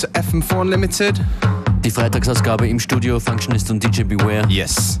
to FM4 Unlimited. Die Freitagsausgabe im Studio, Functionist und DJ Beware. Yes.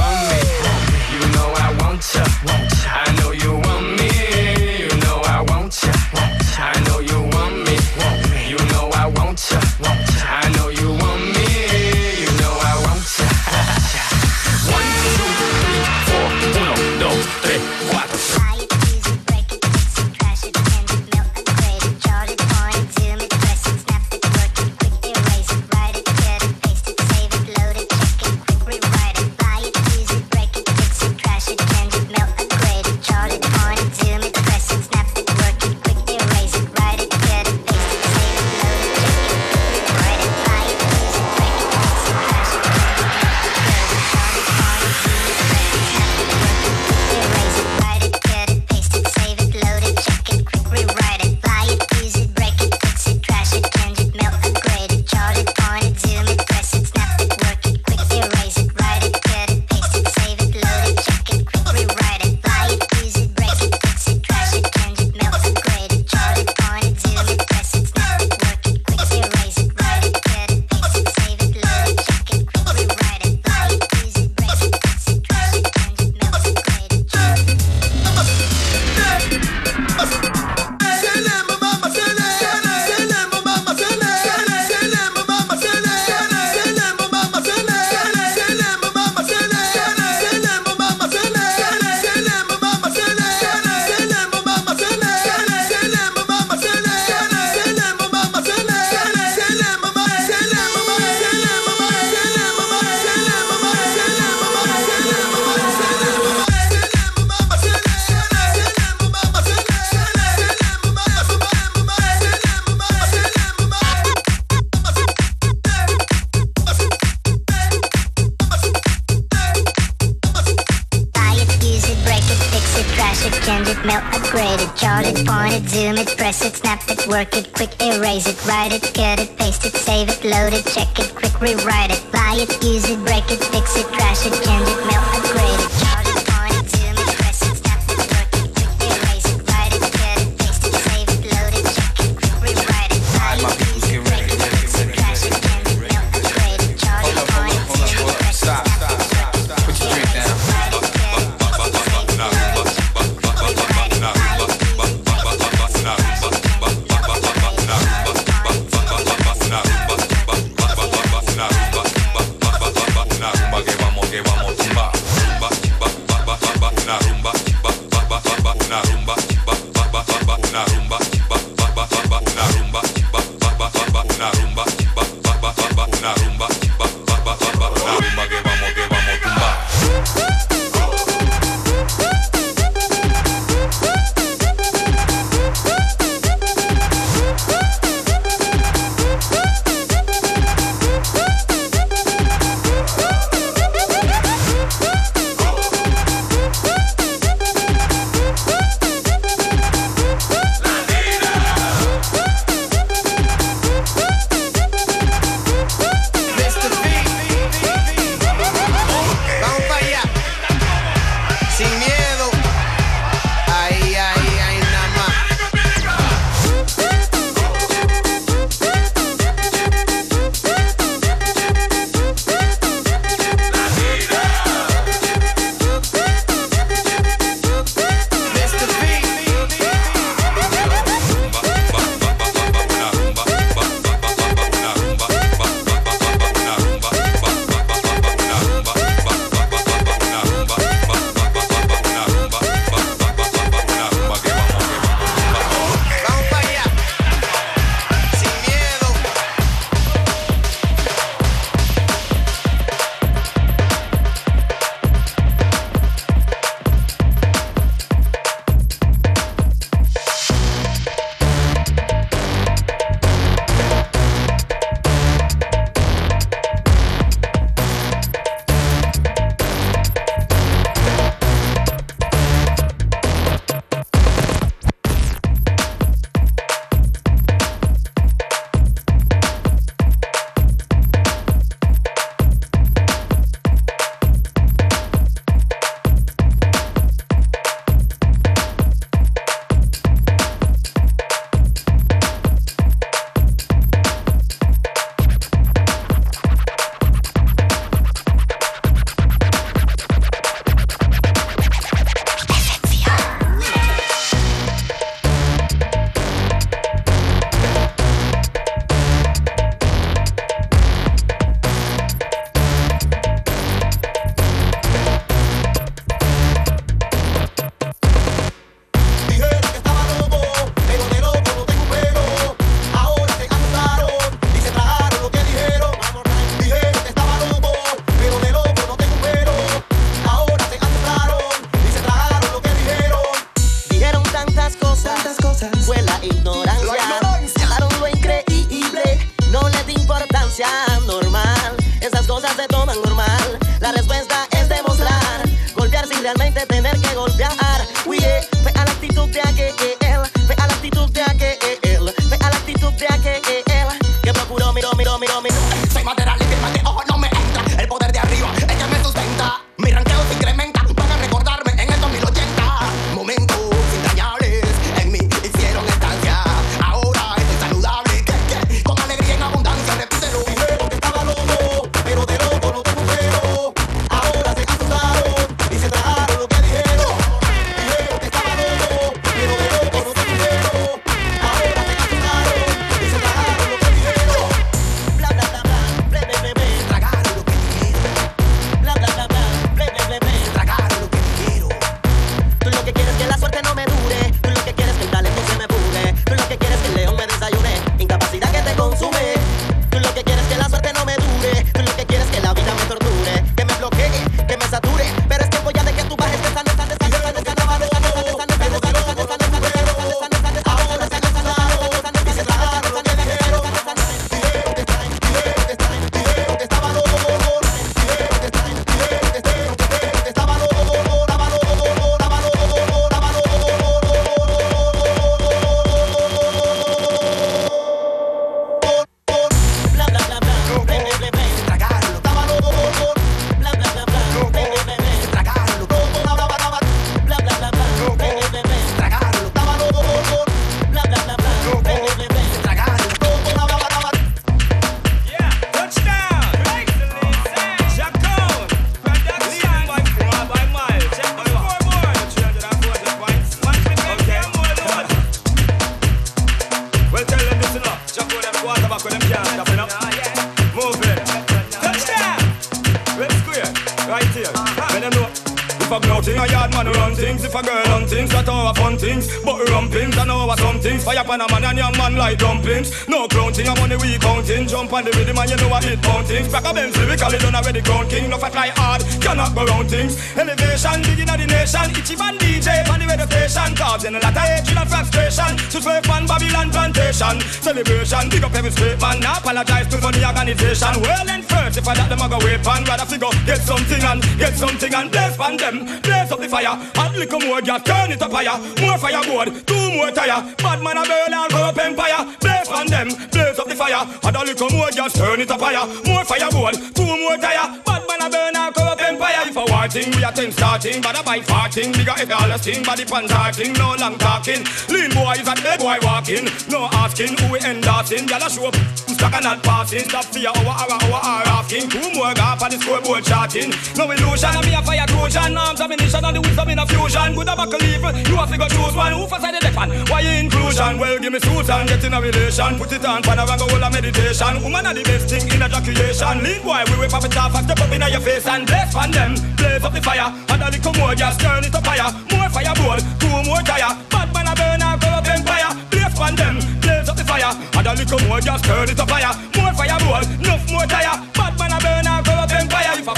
Things. But rumpings, I know what some things. Fire pan a man and young man like dumplings. No I'm on the week counting. Jump on the rhythm and you know what it things. Back a Benz lyrically done already ground king. No fat fly hard, cannot go round things. Elevation, digging at the nation. Itchy van DJ, on the radio station. Causing a lot of hatred and frustration. To slave on Babylon plantation. Celebration, big up every straight man. Now apologize to the organization. Well and first, if I let them a go wait pan, rather figure get something and get something and blaze pan them. Blaze up the fire. Add little more gas, turn it up higher. More fireboard, two more tire. Bad man a burn and up empire. Blaze pan them, blaze up the fire. Add a little more gas, turn it up higher. More fireboard, two more tire. Bad man a burn and go up empire. If a war thing, we a ten starting. But a by farting, bigger if all a sting. Body pan talking, no long talking. Lean boy is a dead boy walking. No asking who we endorsing. Y'all a show up, stuck and not passing. Stop fear, our, our, our, our asking. Two more gap on the scoreboard charting. No illusion, me a fire crucian. Arms ammunition and the wisdom in a fusion. Good a buckle evil, you have to go choose one. Who for side the deck fan? Why inclusion? Well, give me suits and get in a relation. Put it on, pan around, go all a meditation. Woman are the best thing in a ejaculation. Lean boy, we whip up it off, step up in your face and bless on them. Blaze up the fire, and a little more, just turn it up higher. More fireball, two more tire. Bad man a burn and go up empire. Blaze on them, blaze up the fire, and a little more, just turn it up higher. More fireball, enough more tire. Bad man a burn and go up empire. If a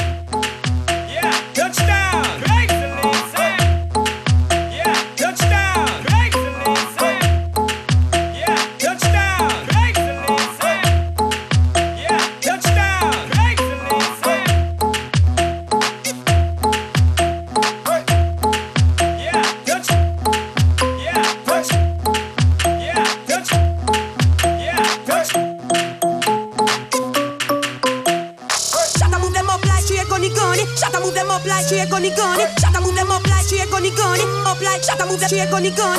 yeah, touchdown, alcohólico.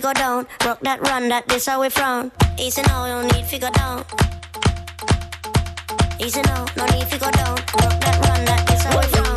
No need figure down. Rock that run, that this how we frown. Easy now, don't need figure down. Easy now, no need figure down. Rock that run, that this how we frown.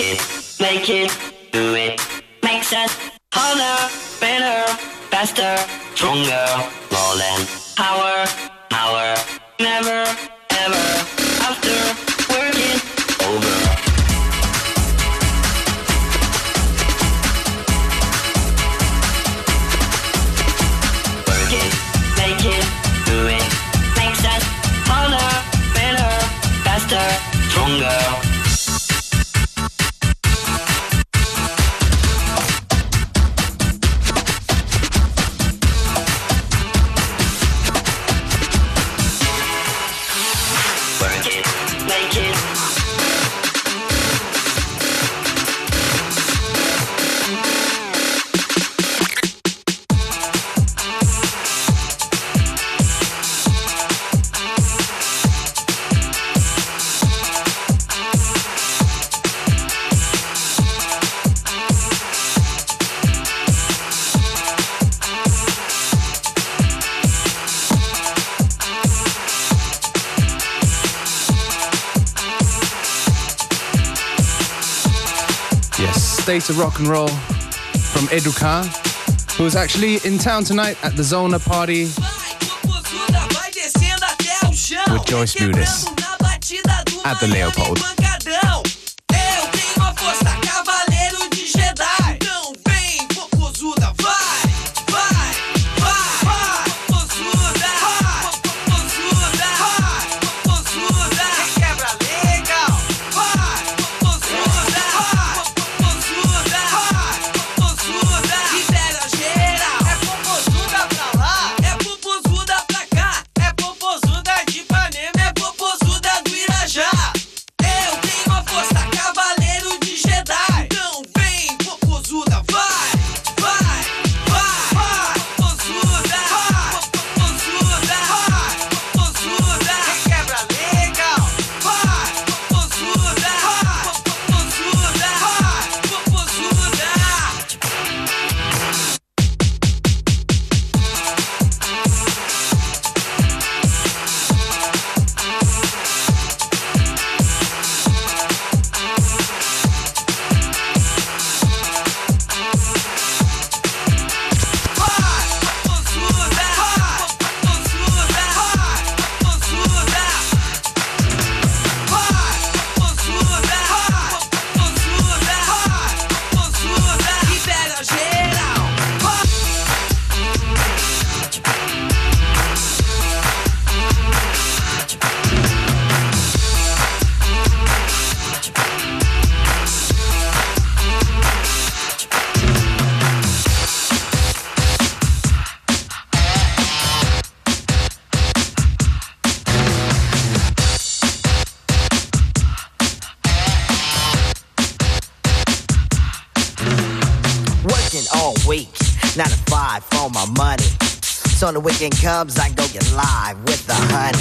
It, make it, do it. Makes us harder, better, faster, stronger. More than power, power. Never, ever. After work it over. Work State of Rock and Roll from Educar, who is actually in town tonight at the Zona party. With Joyce do At the Leopold. Working all week, nine to five for my money. So when the weekend comes, I go get live with the honey.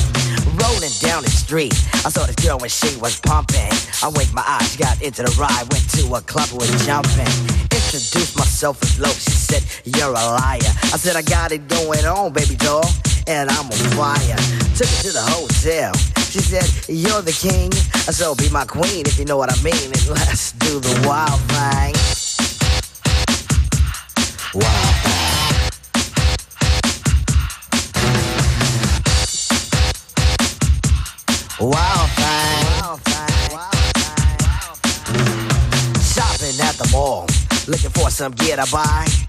Rolling down the street, I saw this girl when she was pumping. I winked my eyes, got into the ride, went to a club with jumping. Introduced myself as low, she said, You're a liar. I said, I got it going on, baby doll, and I'm on fire. Took her to the hotel. She said, You're the king, I so be my queen if you know what I mean, and let's do the wild thing. Thing. Wild thing. Shopping at the mall, looking for some gear to buy.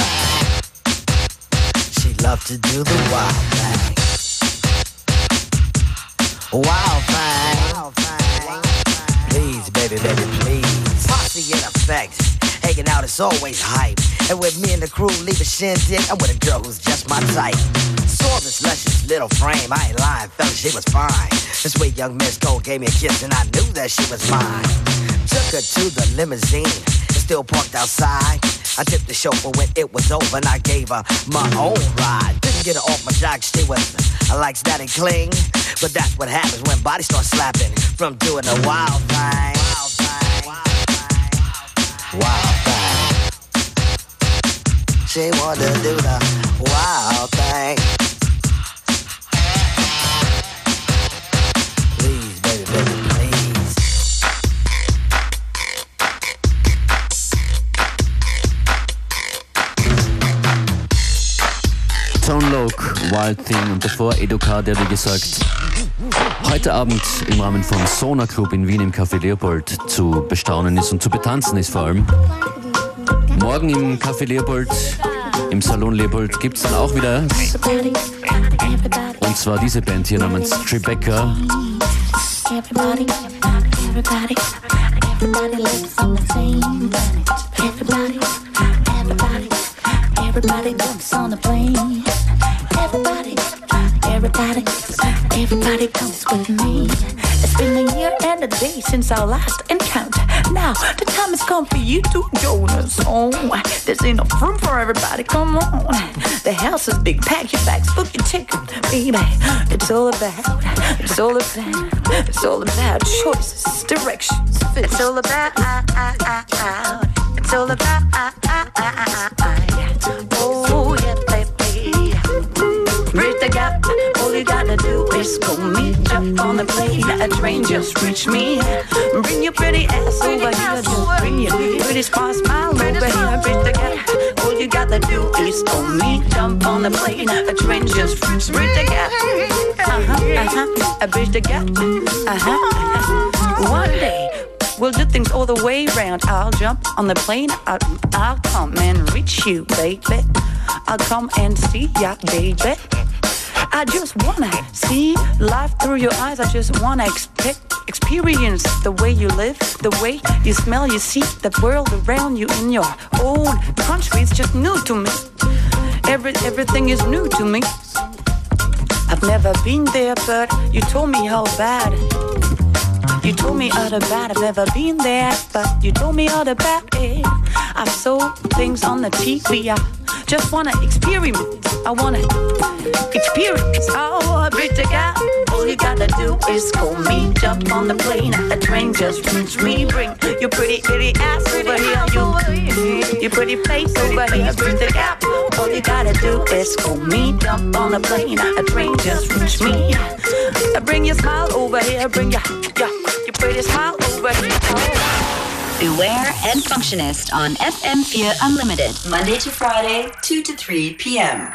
She loved to do the wild thing. Wild thing. Please, baby, baby, please. Posse in effect. Hanging out is always hype. And with me and the crew leave a shindig, I'm with a girl who's just my type. Saw this luscious little frame. I ain't lying, fella, she was fine. This sweet young Miss Cole gave me a kiss, and I knew that she was mine. Took her to the limousine. Was still parked outside. I tipped the chauffeur when it was over and I gave her my own ride. Didn't get her off my jock, stay with I like and cling. But that's what happens when bodies start slapping from doing a wild thing. Wild thing. Wild thing. She wanted to do the wild thing. Loke, Wild Thing und davor Educar, der wie gesagt heute Abend im Rahmen vom Sona Club in Wien im Café Leopold zu bestaunen ist und zu betanzen ist vor allem. Morgen im Café Leopold, im Salon Leopold gibt es dann auch wieder und zwar diese Band hier namens Tribeca. Everybody jumps on the plane. Everybody, everybody, everybody comes with me. It's been a year and a day since our last encounter. Now the time has come for you to join us. Oh, there's enough room for everybody. Come on, the house is big. Pack your bags, book your ticket, baby. It's all about, it's all about, it's all about choices, directions. It's all about, uh, uh, uh, it's all about, gotta do is call me. Jump on the plane. A train just reach me. Bring your pretty ass over here. Just bring your pretty smart smile over here. Bridge the gap. All you gotta do is call me. Jump on the plane. A train just reach. Bridge the gap. Uh huh. Uh huh. A bridge the gap. Uh huh. Uh-huh. One day. We'll do things all the way round. I'll jump on the plane. I'll, I'll come and reach you, baby. I'll come and see ya, baby. I just wanna see life through your eyes. I just wanna expect, experience the way you live, the way you smell, you see the world around you in your own country. It's just new to me. Every, everything is new to me. I've never been there, but you told me how bad. You told me all about. I've never been there, but you told me all about it. I saw things on the TV. I just wanna experiment. I wanna experience. Oh, bridge the gap. All you gotta do is call me. Jump on the plane. A train just reach me. Bring your pretty, pretty ass over here. You, your pretty face over here. Bridge the gap. All you gotta do is call me. Jump on the plane. A train just reach me. Bring your smile over here. Bring your, your, your pretty smile over. Beware and Functionist on FM4 Unlimited, Monday to Friday, 2 to 3 p.m.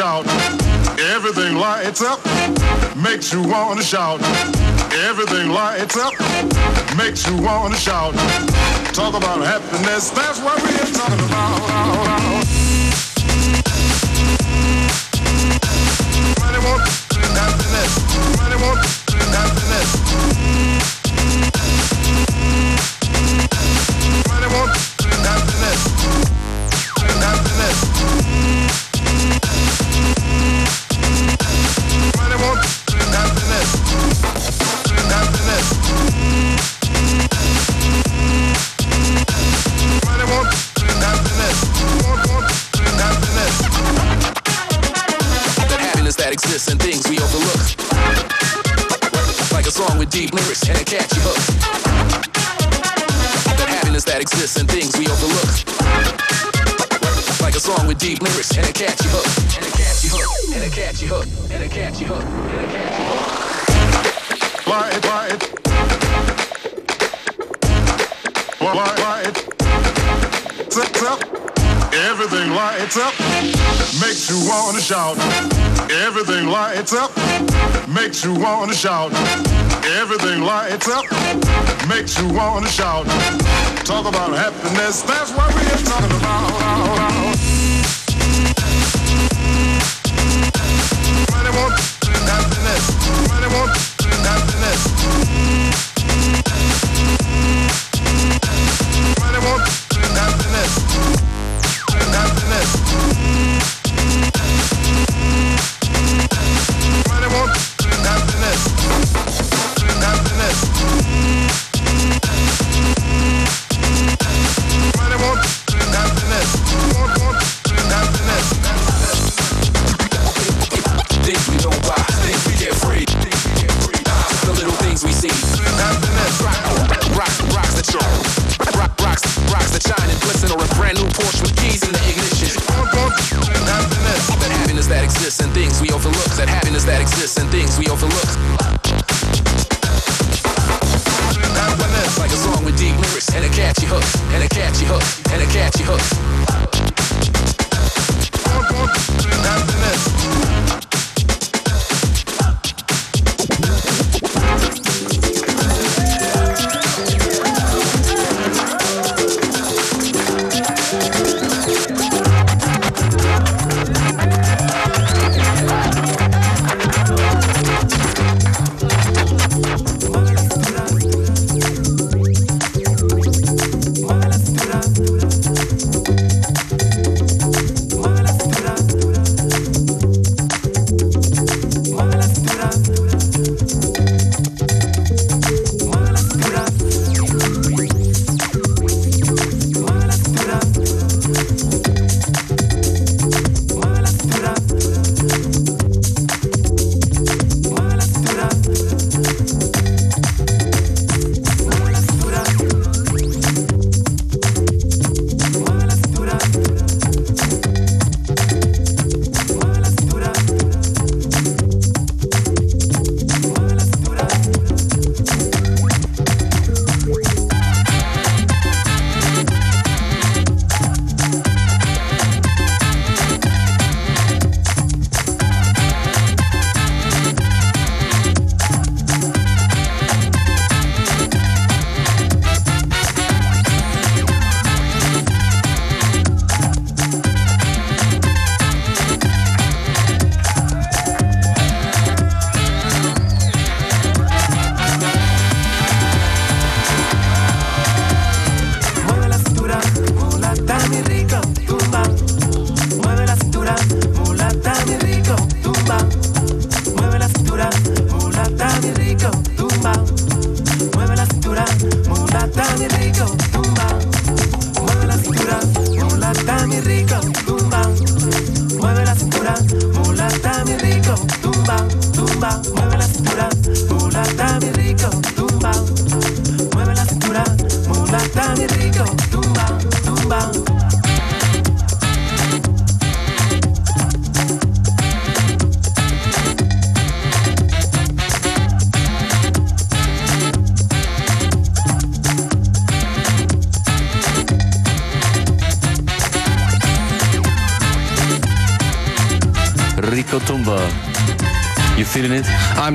shout. Everything lights up, makes you wanna shout. Everything lights up, makes you wanna shout. Talk about happiness, that's what we're talking about. That things we overlook. Like a song with deep lyrics and a catchy hook. And a catchy hook. And a catchy hook. And a catchy hook. And a catchy hook. Light, light. Light, light. Lights up. Everything lights up, makes you wanna shout. Everything lights up, makes you wanna shout. Everything lights up, makes you wanna shout. Talk about happiness, that's what we're talking about. little Porsche with keys in the ignition. Oh, happiness. happiness that exists and things we overlook. That happiness that exists and things we overlook. Happiness like a song with deep lyrics and a catchy hook and a catchy hook and a catchy hook. Oh, happiness.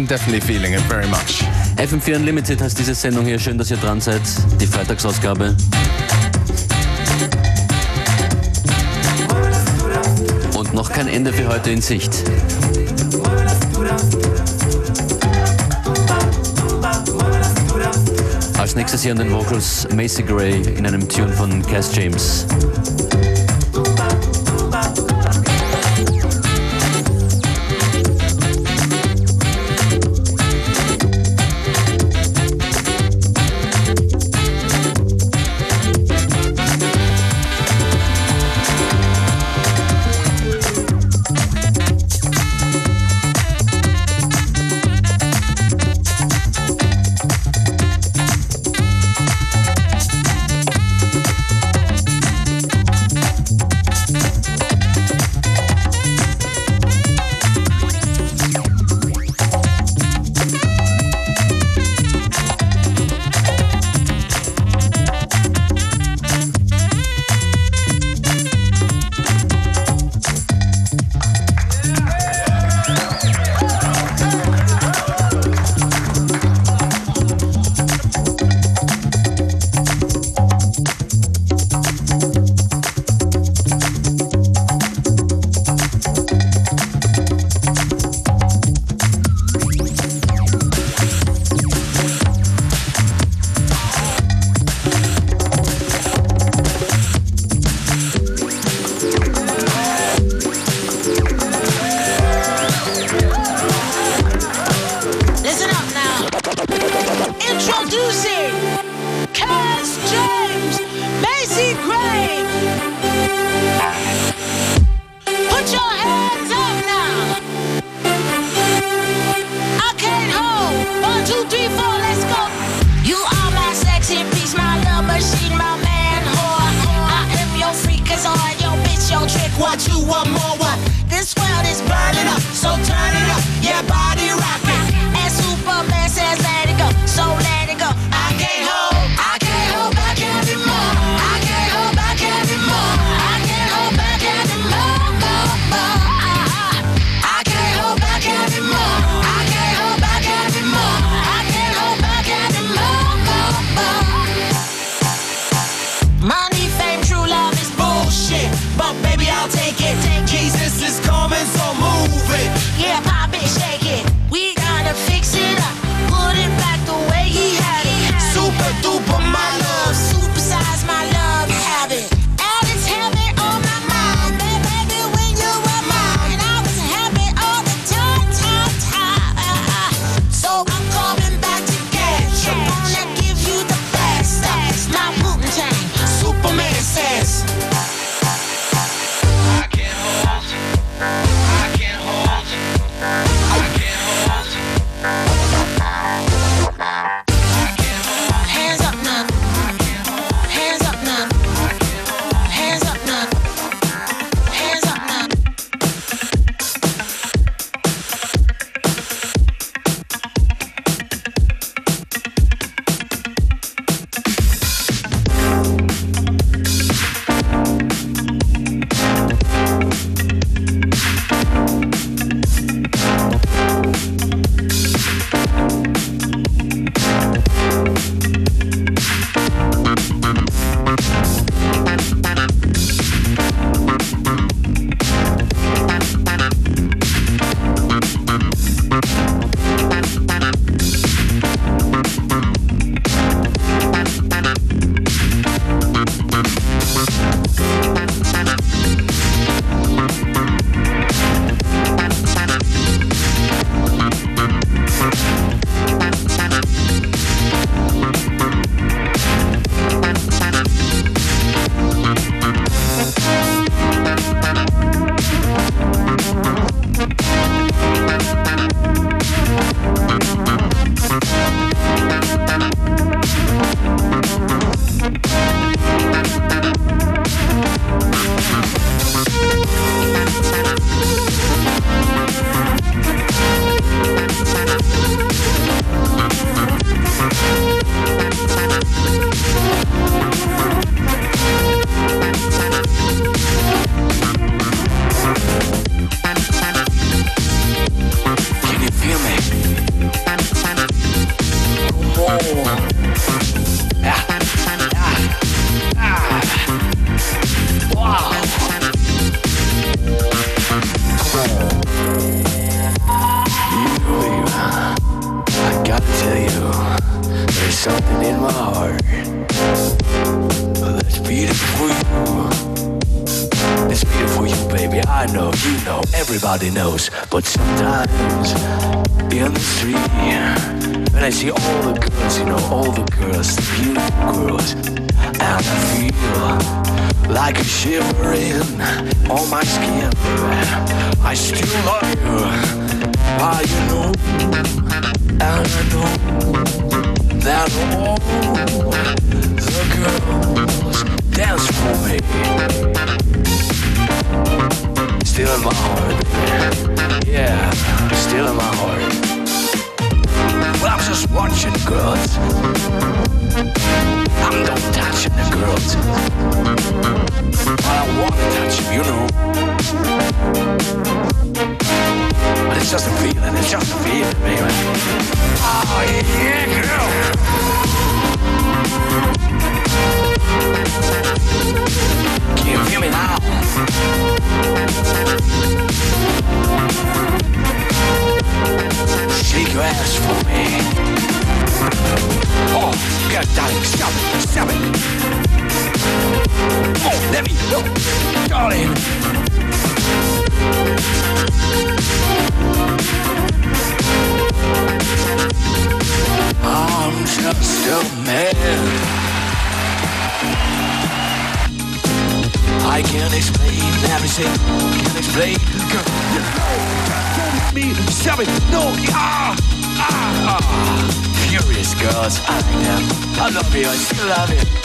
I'm definitely feeling it very much. FM4 Unlimited heißt diese Sendung hier. Schön, dass ihr dran seid. Die Freitagsausgabe. Und noch kein Ende für heute in Sicht. Als nächstes hier an den Vocals Macy Gray in einem Tune von Cass James. want you want more. What? This world is burning up, so turn it up. Yeah, body. In the street, when I see all the girls, you know, all the girls, the beautiful girls, and I feel like a shivering on my skin. I still love you, why you know, and I know that all the girls dance for me. Still in my heart, yeah, still in my heart. Well, I'm just watching girls. I'm not touching the girls. But I wanna touch them, you know. But it's just a feeling, it's just a feeling, baby. Oh, yeah, girl. Can me now? Shake your ass for me. Oh, stop it, stop it. Oh, let me darling. I'm just a man. I can't explain everything. Can't explain, girl. You know, don't me stop it. No, ah, ah, ah. Furious girls, I am. I love you. I still love you.